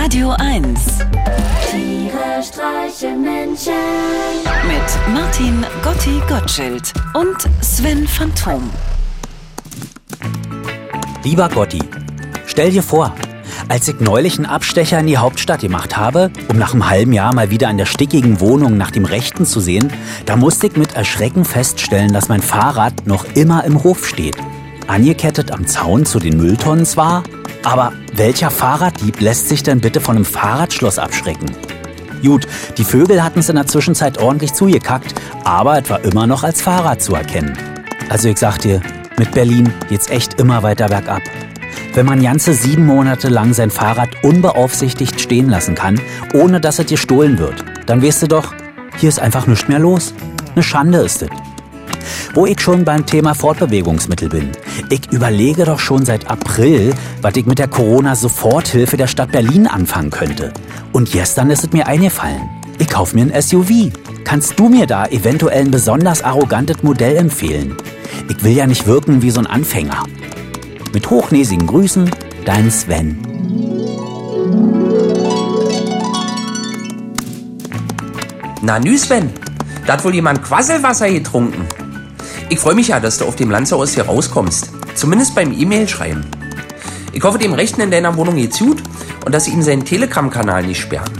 Radio 1 Tiere streichen Menschen. mit Martin Gotti Gottschild und Sven Phantom. Lieber Gotti, stell dir vor, als ich neulich einen Abstecher in die Hauptstadt gemacht habe, um nach einem halben Jahr mal wieder an der stickigen Wohnung nach dem Rechten zu sehen, da musste ich mit Erschrecken feststellen, dass mein Fahrrad noch immer im Hof steht. Angekettet am Zaun zu den Mülltonnen zwar, aber welcher Fahrraddieb lässt sich denn bitte von einem Fahrradschloss abschrecken? Gut, die Vögel hatten es in der Zwischenzeit ordentlich zugekackt, aber es war immer noch als Fahrrad zu erkennen. Also ich sag dir, mit Berlin geht's echt immer weiter bergab. Wenn man ganze sieben Monate lang sein Fahrrad unbeaufsichtigt stehen lassen kann, ohne dass es dir gestohlen wird, dann weißt du doch, hier ist einfach nichts mehr los. Eine Schande ist es. Wo ich schon beim Thema Fortbewegungsmittel bin. Ich überlege doch schon seit April, was ich mit der Corona-Soforthilfe der Stadt Berlin anfangen könnte. Und gestern ist es mir eingefallen. Ich kauf mir ein SUV. Kannst du mir da eventuell ein besonders arrogantes Modell empfehlen? Ich will ja nicht wirken wie so ein Anfänger. Mit hochnäsigen Grüßen, dein Sven. Na nü Sven, da hat wohl jemand Quasselwasser getrunken. Ich freue mich ja, dass du auf dem Landshaus hier rauskommst. Zumindest beim E-Mail schreiben. Ich hoffe, dem Rechten in deiner Wohnung geht's gut und dass sie ihm seinen Telegram-Kanal nicht sperren.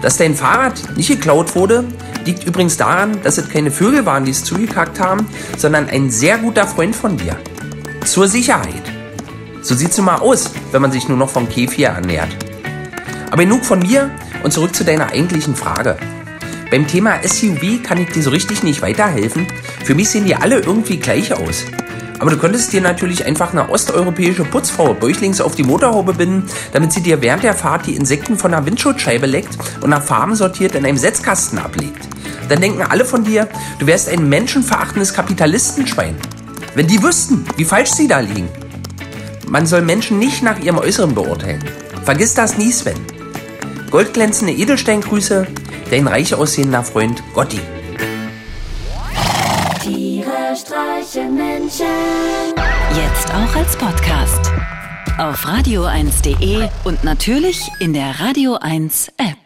Dass dein Fahrrad nicht geklaut wurde, liegt übrigens daran, dass es keine Vögel waren, die es zugekackt haben, sondern ein sehr guter Freund von dir. Zur Sicherheit. So sieht's nun mal aus, wenn man sich nur noch vom Käfig ernährt. Aber genug von mir und zurück zu deiner eigentlichen Frage. Beim Thema SUV kann ich dir so richtig nicht weiterhelfen. Für mich sehen die alle irgendwie gleich aus. Aber du könntest dir natürlich einfach eine osteuropäische Putzfrau bäuchlings auf die Motorhaube binden, damit sie dir während der Fahrt die Insekten von der Windschutzscheibe leckt und nach Farben sortiert in einem Setzkasten ablegt. Dann denken alle von dir, du wärst ein menschenverachtendes Kapitalistenschwein. Wenn die wüssten, wie falsch sie da liegen. Man soll Menschen nicht nach ihrem Äußeren beurteilen. Vergiss das nie, Sven. Goldglänzende Edelsteingrüße, dein reich aussehender Freund Gotti. Tiere streichen Menschen. Jetzt auch als Podcast. Auf radio1.de und natürlich in der Radio 1 App.